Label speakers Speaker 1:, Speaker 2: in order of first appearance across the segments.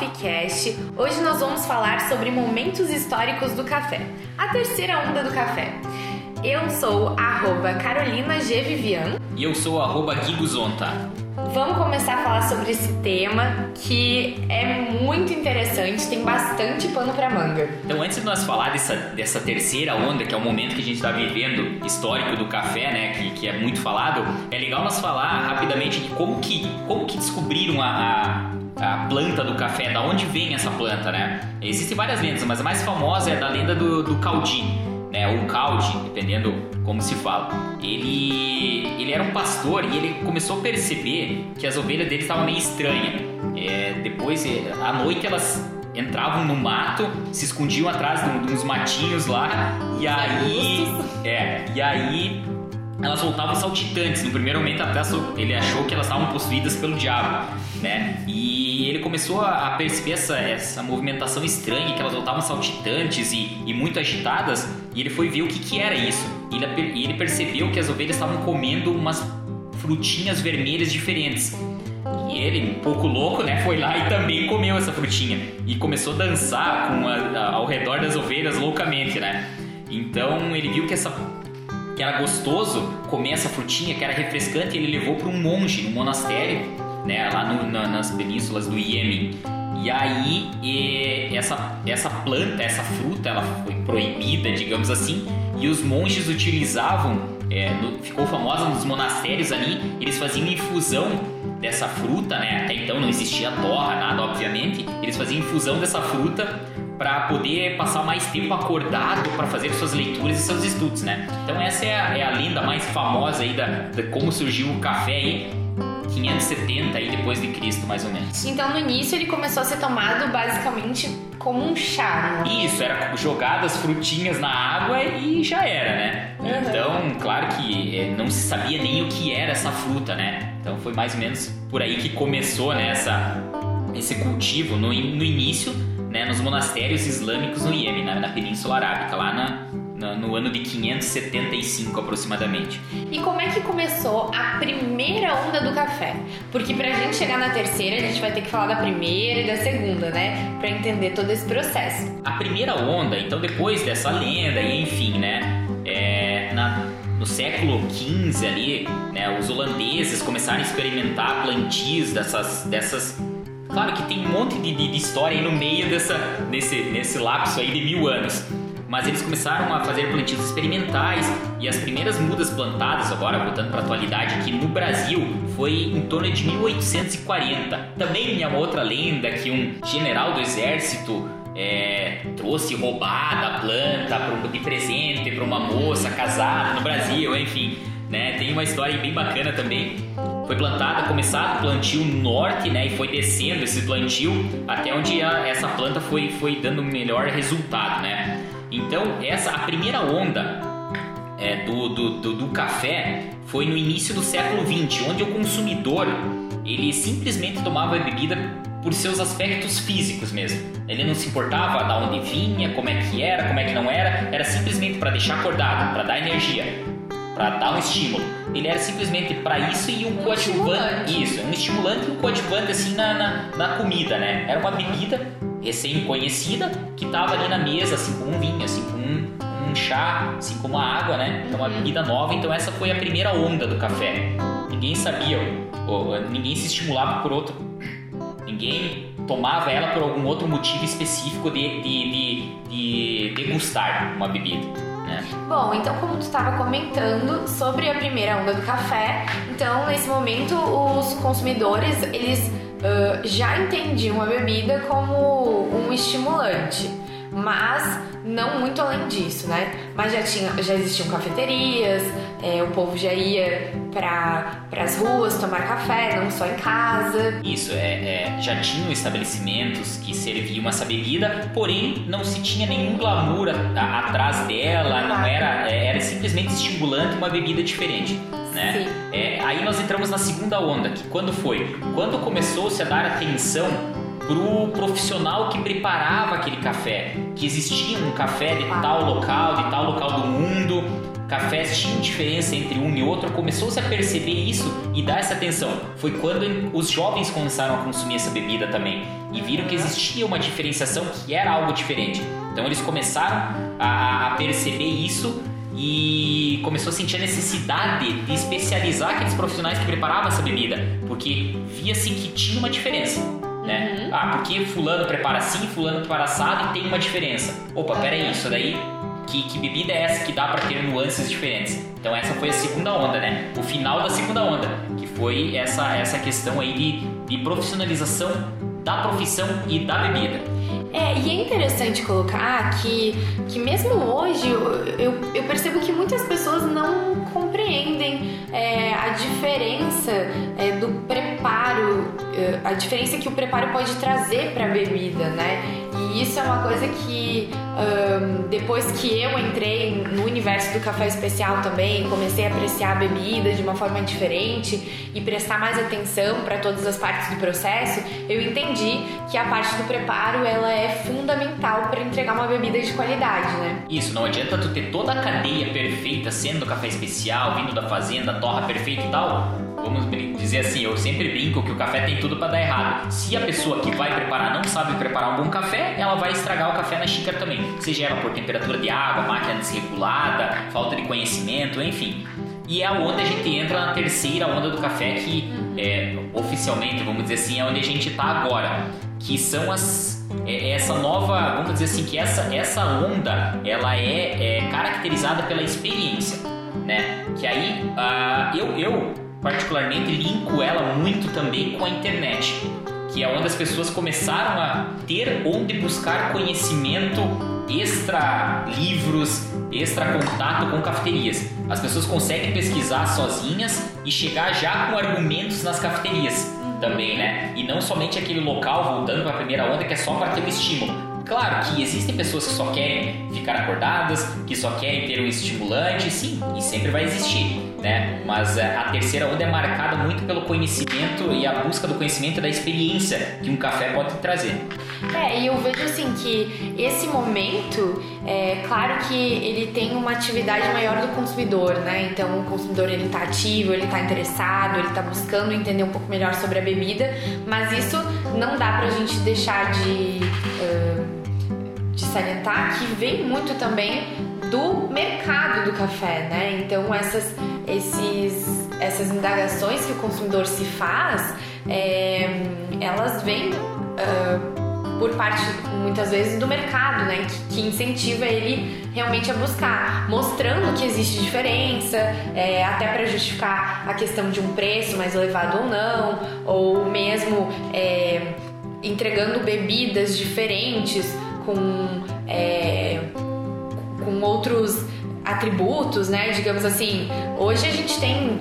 Speaker 1: Coffee Cast. Hoje nós vamos falar sobre momentos históricos do café. A terceira onda do café. Eu sou arroba Carolina G. Vivian.
Speaker 2: E eu sou arroba Giguzonta.
Speaker 1: Vamos começar a falar sobre esse tema que é muito interessante, tem bastante pano para manga.
Speaker 2: Então, antes de nós falar dessa, dessa terceira onda, que é o momento que a gente está vivendo, histórico do café, né, que, que é muito falado, é legal nós falar rapidamente de como que, como que descobriram a, a, a planta do café, da onde vem essa planta, né? Existem várias lendas, mas a mais famosa é da lenda do, do Caudi né, ou Caldi, dependendo como se fala. Ele, ele era um pastor e ele começou a perceber que as ovelhas dele estavam meio estranhas. É, depois, é, à noite, elas entravam no mato, se escondiam atrás de uns matinhos lá e aí, é, e aí elas voltavam saltitantes. No primeiro momento até ele achou que elas estavam possuídas pelo diabo, né? E ele começou a perceber essa, essa movimentação estranha, que elas voltavam saltitantes e, e muito agitadas, e ele foi ver o que, que era isso. E ele, ele percebeu que as ovelhas estavam comendo umas frutinhas vermelhas diferentes. E ele, um pouco louco, né, foi lá e também comeu essa frutinha. E começou a dançar com a, a, ao redor das ovelhas loucamente, né? Então ele viu que essa que era gostoso comer essa frutinha, que era refrescante, ele levou para um monge, um monastério, né, lá no, na, nas penínsulas do Iêmen. E aí e essa, essa planta, essa fruta, ela foi proibida, digamos assim, e os monges utilizavam, é, no, ficou famosa nos monastérios ali, eles faziam infusão dessa fruta, né? Até então não existia torra, nada, obviamente. Eles faziam infusão dessa fruta para poder passar mais tempo acordado para fazer suas leituras e seus estudos, né? Então essa é a, é a lenda mais famosa aí da, de como surgiu o café aí 570 aí depois de Cristo, mais ou menos.
Speaker 1: Então no início ele começou a ser tomado basicamente como um chá.
Speaker 2: Né? Isso, era jogadas frutinhas na água e já era, né? Uhum. Então, claro que é, não se sabia nem o que era essa fruta, né? Então foi mais ou menos por aí que começou né, essa, esse cultivo no, no início né, nos monastérios islâmicos no Iêmen, na, na Península Arábica, lá na, na, no ano de 575 aproximadamente.
Speaker 1: E como é que começou a primeira onda do café? Porque pra gente chegar na terceira, a gente vai ter que falar da primeira e da segunda, né? Pra entender todo esse processo.
Speaker 2: A primeira onda, então depois dessa lenda e enfim, né? É, na, no século XV ali, né, os holandeses começaram a experimentar plantios dessas, dessas Claro que tem um monte de, de, de história aí no meio dessa, nesse, nesse lapso aí de mil anos. Mas eles começaram a fazer plantios experimentais e as primeiras mudas plantadas, agora voltando para a atualidade, aqui no Brasil, foi em torno de 1840. Também tinha uma outra lenda que um general do exército é, trouxe roubada a planta de presente para uma moça casada no Brasil, enfim. Né? Tem uma história bem bacana também foi plantada, começado o plantio norte, né, e foi descendo esse plantio até onde a, essa planta foi, foi dando melhor resultado, né. Então essa a primeira onda é, do, do, do, do café foi no início do século XX, onde o consumidor ele simplesmente tomava a bebida por seus aspectos físicos mesmo. Ele não se importava da onde vinha, como é que era, como é que não era, era simplesmente para deixar acordado, para dar energia para dar um estímulo. Ele era simplesmente para isso e um, um coadjuvante. Isso, um estimulante e um coadjuvante assim na, na, na, comida, né? Era uma bebida recém-conhecida que tava ali na mesa, assim como um vinho, assim como um, um chá, assim como a água, né? Então, uma uhum. bebida nova. Então, essa foi a primeira onda do café. Ninguém sabia, ou, ninguém se estimulava por outro. Ninguém tomava ela por algum outro motivo específico de, de, de, de degustar uma bebida.
Speaker 1: É. Bom, então como tu estava comentando sobre a primeira onda do café, então nesse momento os consumidores eles uh, já entendiam a bebida como um estimulante, mas não muito além disso, né? Mas já, tinha, já existiam cafeterias, é, o povo já ia para as ruas tomar café, não só em casa.
Speaker 2: Isso, é, é, já tinham estabelecimentos que serviam essa bebida, porém não se tinha nenhum glamour a, a, atrás dela, não era, é, era simplesmente estimulante uma bebida diferente. Né? É, aí nós entramos na segunda onda, que quando foi? Quando começou-se a dar atenção pro profissional que preparava aquele café, que existia um café de tal local, de tal local do mundo, cafés tinham diferença entre um e outro, começou-se a perceber isso e dar essa atenção. Foi quando os jovens começaram a consumir essa bebida também e viram que existia uma diferenciação que era algo diferente. Então eles começaram a, a perceber isso e começou a sentir a necessidade de especializar aqueles profissionais que preparavam essa bebida, porque via-se que tinha uma diferença. Né? Uhum. Ah, porque fulano prepara assim, fulano prepara assado e tem uma diferença. Opa, peraí, isso daí que, que, bebida é essa que dá para ter nuances diferentes? Então essa foi a segunda onda, né? O final da segunda onda, que foi essa, essa questão aí de, de profissionalização da profissão e da bebida.
Speaker 1: É, e é interessante colocar que, que mesmo hoje eu, eu, percebo que muitas pessoas não compreendem é, a diferença é, do preparo, é, a diferença que o preparo pode trazer para a bebida, né? E isso é uma coisa que um, depois que eu entrei no universo do café especial também, comecei a apreciar a bebida de uma forma diferente e prestar mais atenção para todas as partes do processo, eu entendi que a parte do preparo ela é fundamental para entregar uma bebida de qualidade, né?
Speaker 2: Isso, não adianta tu ter toda a cadeia perfeita, sendo café especial, vindo da fazenda, torra perfeita e tal. Vamos dizer assim, eu sempre brinco que o café tem tudo para dar errado. Se a pessoa que vai preparar não sabe preparar um bom café, ela vai estragar o café na xícara também. Seja ela por temperatura de água, máquina desregulada, falta de conhecimento, enfim. E é onde a gente entra na terceira onda do café, que é, oficialmente, vamos dizer assim, é onde a gente está agora. Que são as. É, essa nova. Vamos dizer assim, que essa, essa onda ela é, é caracterizada pela experiência. Né? Que aí uh, eu, eu particularmente linko ela muito também com a internet que é onde as pessoas começaram a ter onde buscar conhecimento extra livros, extra contato com cafeterias. As pessoas conseguem pesquisar sozinhas e chegar já com argumentos nas cafeterias também, né? E não somente aquele local voltando para a primeira onda que é só para ter um estímulo. Claro que existem pessoas que só querem ficar acordadas, que só querem ter um estimulante, sim, e sempre vai existir né? Mas é, a terceira onda é marcada muito pelo conhecimento e a busca do conhecimento e da experiência que um café pode trazer.
Speaker 1: É, e eu vejo assim que esse momento, é claro que ele tem uma atividade maior do consumidor, né? Então o consumidor ele tá ativo, ele tá interessado, ele tá buscando entender um pouco melhor sobre a bebida, mas isso não dá pra gente deixar de, uh, de salientar que vem muito também do mercado do café, né? Então essas esses, essas indagações que o consumidor se faz, é, elas vêm uh, por parte, muitas vezes, do mercado, né? Que, que, incentiva ele realmente a buscar, mostrando que existe diferença, é, até para justificar a questão de um preço mais elevado ou não, ou mesmo é, entregando bebidas diferentes com, é, com outros atributos, né? Digamos assim, hoje a gente tem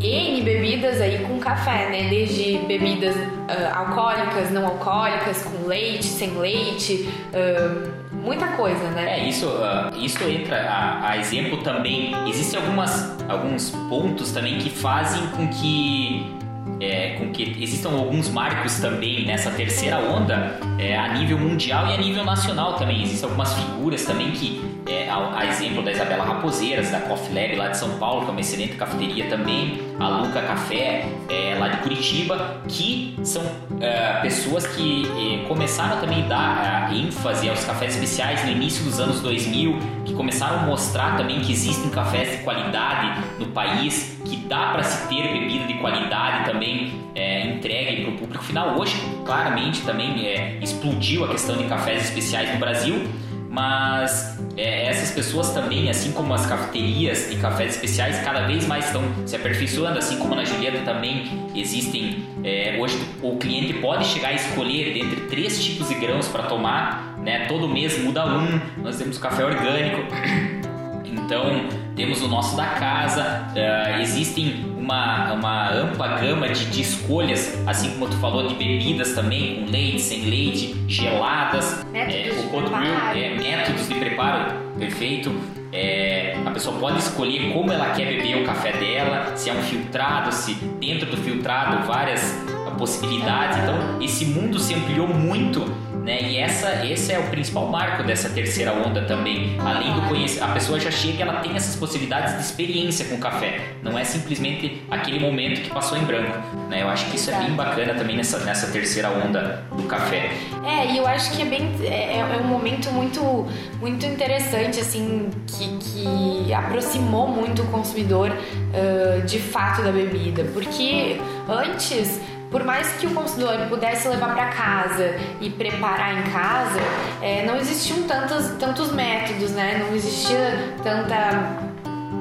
Speaker 1: N bebidas aí com café, né? Desde bebidas uh, alcoólicas, não alcoólicas, com leite, sem leite, uh, muita coisa, né?
Speaker 2: É, isso, uh, isso entra a, a, exemplo também. Existem algumas, alguns pontos também que fazem com que é, com que existam alguns marcos também nessa terceira onda é, a nível mundial e a nível nacional também. Existem algumas figuras também que, é, a, a, exemplo da Isabela Raposeiras, da Coffee Lab lá de São Paulo, que é uma excelente cafeteria também, a Luca Café é, lá de Curitiba, que são é, pessoas que é, começaram também a dar ênfase aos cafés especiais no início dos anos 2000, que começaram a mostrar também que existem cafés de qualidade no país, que dá para se ter bebida de qualidade também é, entregue para o público final. Hoje, claramente, também é, explodiu a questão de cafés especiais no Brasil, mas é, essas pessoas também, assim como as cafeterias de cafés especiais, cada vez mais estão se aperfeiçoando, assim como na Julieta também existem. É, hoje o cliente pode chegar a escolher entre três tipos de grãos para tomar, né? Todo mês muda um. Nós temos café orgânico. Então, temos o nosso da casa, uh, existem uma, uma ampla gama de, de, escolhas, assim como tu falou de bebidas também, com leite, sem leite, geladas,
Speaker 1: métodos,
Speaker 2: é,
Speaker 1: de, preparo.
Speaker 2: É, métodos de preparo, perfeito. É, a pessoa pode escolher como ela quer beber o café dela, se é um filtrado, se dentro do filtrado várias possibilidades. Então, esse mundo se ampliou muito Né? E essa, esse é o principal marco dessa terceira onda também. Além do conhecimento, a pessoa já chega ela tem essas possibilidades de experiência com o café. Não é simplesmente aquele momento que passou em branco. Né? Eu acho que isso é bem bacana também nessa, nessa terceira onda do café.
Speaker 1: É, e eu acho que é bem é, é um momento muito muito interessante assim que, que aproximou muito o consumidor uh, de fato da bebida, porque antes por mais que o consumidor pudesse levar para casa e preparar em casa, é, não existiam tantos, tantos métodos, né? Não existia tanta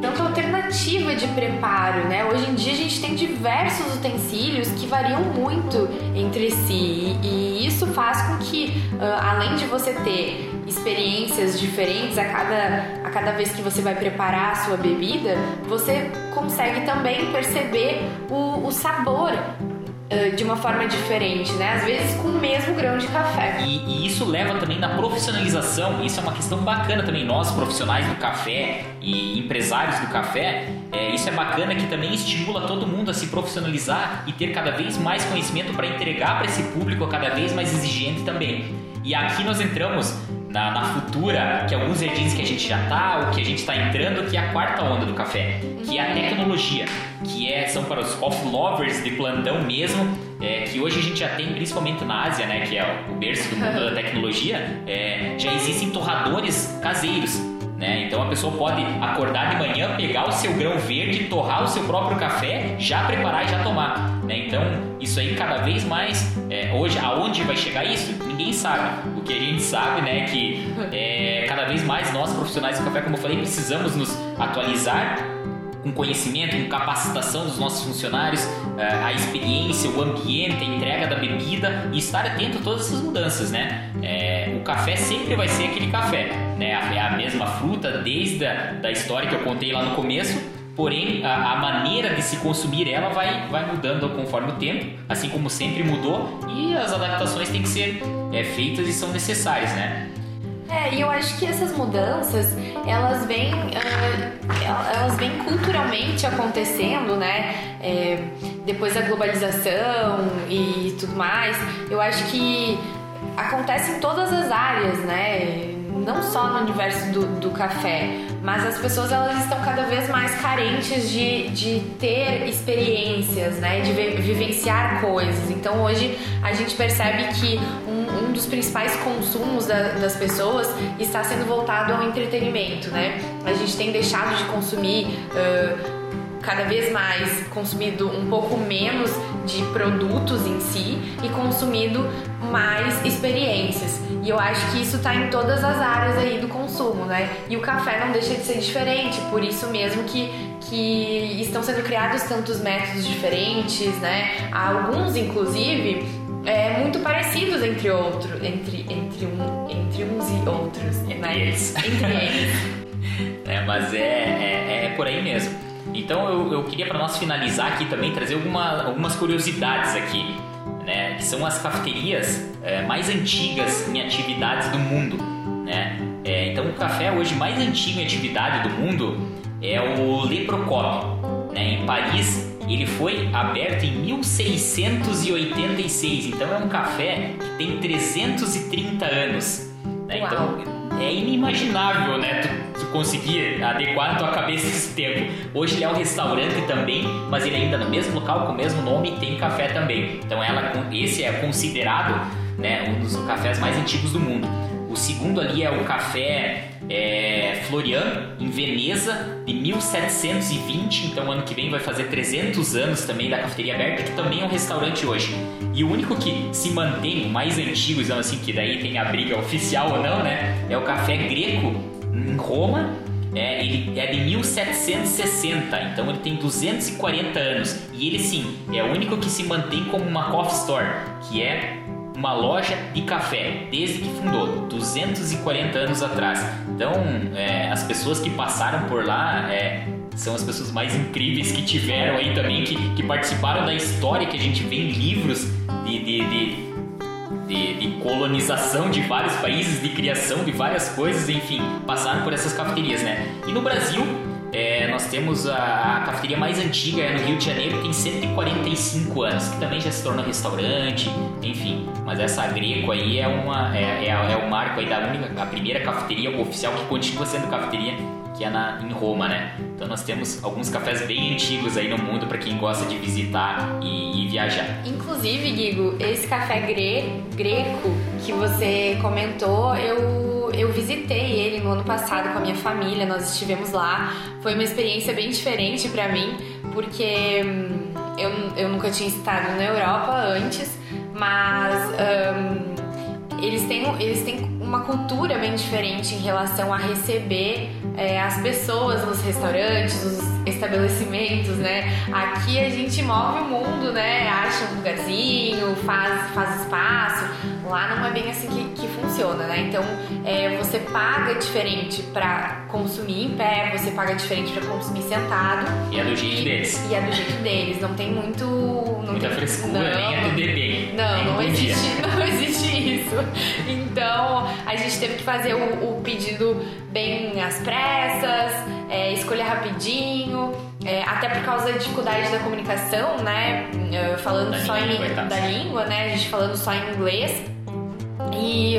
Speaker 1: tanta alternativa de preparo, né? Hoje em dia a gente tem diversos utensílios que variam muito entre si e, isso faz com que, além de você ter experiências diferentes a cada, a cada vez que você vai preparar a sua bebida, você consegue também perceber o, o sabor de uma forma diferente, né? Às vezes com o mesmo grão de café.
Speaker 2: E, e, isso leva também na profissionalização, isso é uma questão bacana também. Nós, profissionais do café e empresários do café, é, isso é bacana que também estimula todo mundo a se profissionalizar e ter cada vez mais conhecimento para entregar para esse público cada vez mais exigente também. E aqui nós entramos na, na, futura, que alguns dizem que a gente já está, ou que a gente está entrando, que é a quarta onda do café, que é a tecnologia, que é, são para os coffee lovers de plantão mesmo, é, que hoje a gente já tem, principalmente na Ásia, né, que é o berço do mundo da tecnologia, é, já existem torradores caseiros né? Então a pessoa pode acordar de manhã, pegar o seu grão verde, torrar o seu próprio café, já preparar e já tomar. Né? Então isso aí cada vez mais, é, hoje aonde vai chegar isso? Ninguém sabe. O que a gente sabe né, é que é, cada vez mais nós profissionais do café, como eu falei, precisamos nos atualizar com conhecimento, com capacitação dos nossos funcionários, é, a experiência, o ambiente, a entrega da bebida e estar atento a todas essas mudanças, né? É, o café sempre vai ser aquele café, né? É a mesma fruta desde a da história que eu contei lá no começo, porém a, a, maneira de se consumir ela vai, vai mudando conforme o tempo, assim como sempre mudou, e as adaptações têm que ser é, feitas e são necessárias, né?
Speaker 1: É, e eu acho que essas mudanças, elas vêm, uh, elas vêm culturalmente acontecendo, né? É, depois da globalização e tudo mais, eu acho que acontece em todas as áreas, né? Não só no universo do, do café, mas as pessoas elas estão cada vez mais carentes de, de ter experiências, né? De vivenciar coisas. Então hoje a gente percebe que um, dos principais consumos da, das pessoas está sendo voltado ao entretenimento, né? A gente tem deixado de consumir. Uh, cada vez mais consumido um pouco menos de produtos em si e consumido mais experiências. E eu acho que isso está em todas as áreas aí do consumo, né? E o café não deixa de ser diferente, por isso mesmo que, que estão sendo criados tantos métodos diferentes, né? Alguns, inclusive, é, muito parecidos entre outros, entre, entre, um, entre uns e outros,
Speaker 2: entre né? Eles.
Speaker 1: Entre eles.
Speaker 2: é, mas é, é, é por aí mesmo. Então eu, eu queria para nós finalizar aqui também trazer alguma, algumas curiosidades aqui, né? Que são as cafeterias é, mais antigas em atividades do mundo, né? É, então o café hoje mais antigo em atividade do mundo é o Le Procopio, né? Em Paris ele foi aberto em 1686, então é um café que tem 330 anos. Né? Então é inimaginável, né? Tu, tu conseguir adequar a tua cabeça esse tempo. Hoje ele é um restaurante também, mas ele ainda no mesmo local, com o mesmo nome, tem café também. Então ela, esse é considerado né, um dos cafés mais antigos do mundo. O segundo ali é o café é, Florian, em Veneza, de 1720. Então, ano que vem vai fazer 300 anos também da cafeteria aberta, que também é um restaurante hoje. E o único que se mantém, o mais antigo, então, assim, que daí tem a briga oficial ou não, né? É o café greco, em Roma. É, ele é de 1760, então ele tem 240 anos. E ele, sim, é o único que se mantém como uma coffee store, que é uma loja de café desde que fundou, 240 anos atrás. Então, é, as pessoas que passaram por lá é, são as pessoas mais incríveis que tiveram aí também, que, que participaram da história que a gente vê em livros de, de, de de, de, colonização de vários países, de criação de várias coisas, enfim, passaram por essas cafeterias, né? E no Brasil, é, nós temos a, a, cafeteria mais antiga é no Rio de Janeiro, que tem 145 anos, que também já se tornou restaurante, enfim. Mas essa Greco aí é, uma, é, é, é o marco aí da única, a primeira cafeteria oficial que continua sendo cafeteria que é na, em Roma, né? Então nós temos alguns cafés bem antigos aí no mundo para quem gosta de visitar e, e, viajar.
Speaker 1: Inclusive, Guigo, esse café gre greco que você comentou, eu, eu visitei ele no ano passado com a minha família, nós estivemos lá. Foi uma experiência bem diferente para mim, porque hum, eu, eu nunca tinha estado na Europa antes, mas um, eles, têm, eles têm uma cultura bem diferente em relação a receber é, as pessoas nos restaurantes, nos estabelecimentos, né? Aqui a gente move o mundo, né? Acha um lugarzinho, faz, faz espaço. Lá não é bem assim que, que funciona, né? Então é, você paga diferente para consumir em pé, você paga diferente para consumir sentado.
Speaker 2: E é do jeito e, deles.
Speaker 1: E é do jeito deles. Não tem muito. Não
Speaker 2: Muita
Speaker 1: tem,
Speaker 2: frescura, não, nem atender bem.
Speaker 1: Não, não existe, não existe isso. Então a gente teve que fazer o, o pedido bem às pressas, é, escolher rapidinho, é, até por causa da dificuldade da comunicação, né? Falando da só língua, em, da língua, né? A gente falando só em inglês. E,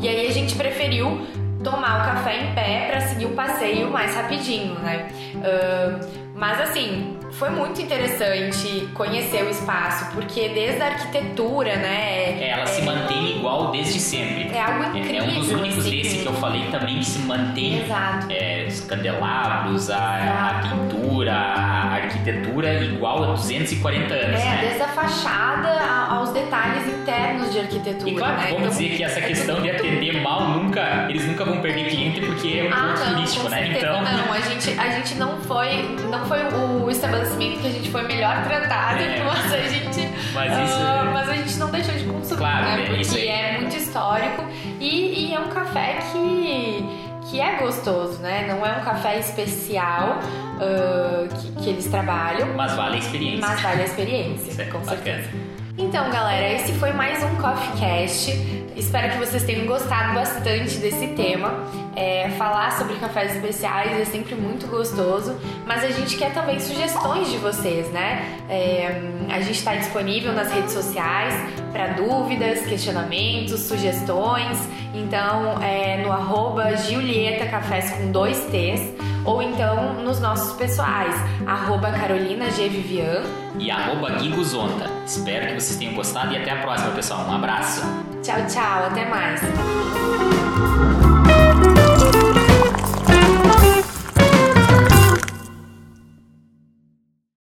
Speaker 1: e aí a gente preferiu tomar o café em pé para seguir o passeio mais rapidinho, né? Uh, mas assim, foi muito interessante conhecer o espaço, porque desde a arquitetura, né?
Speaker 2: É, ela é, se mantém igual desde sempre.
Speaker 1: É algo incrível.
Speaker 2: É, é um dos únicos assim, desse que eu falei também que se mantém.
Speaker 1: Exato.
Speaker 2: É, os candelabros, a, a, pintura, a arquitetura igual a 240 anos.
Speaker 1: É,
Speaker 2: né?
Speaker 1: desde a fachada aos detalhes internos de arquitetura.
Speaker 2: E claro,
Speaker 1: né?
Speaker 2: vamos então, dizer que essa é questão de atender mal nunca, eles nunca vão perder porque é um
Speaker 1: ah,
Speaker 2: ponto
Speaker 1: não,
Speaker 2: turístico, né?
Speaker 1: Então. Não, a gente, a gente não foi. Não foi o estabelecimento que a gente foi melhor tratado, é. mas a gente.
Speaker 2: Mas, isso...
Speaker 1: uh, mas a gente não deixou de consumir,
Speaker 2: claro,
Speaker 1: né?
Speaker 2: É
Speaker 1: porque é muito histórico e, e é um café que que é gostoso, né? Não é um café especial uh, que, que, eles trabalham.
Speaker 2: Mas vale a experiência.
Speaker 1: Mas vale a experiência,
Speaker 2: Isso é
Speaker 1: com
Speaker 2: certeza.
Speaker 1: Então, galera, esse foi mais um Coffee Cast. Espero que vocês tenham gostado bastante desse tema. É, falar sobre cafés especiais é sempre muito gostoso, mas a gente quer também sugestões de vocês, né? É, a gente está disponível nas redes sociais para dúvidas, questionamentos, sugestões. Então, é, no arroba Giulieta Cafés com dois T's ou então nos nossos pessoais, arroba Carolina G. Vivian
Speaker 2: e arroba Guiguzonta. Espero que vocês tenham gostado e até a próxima, pessoal. Um abraço.
Speaker 1: Tchau, tchau. Até mais.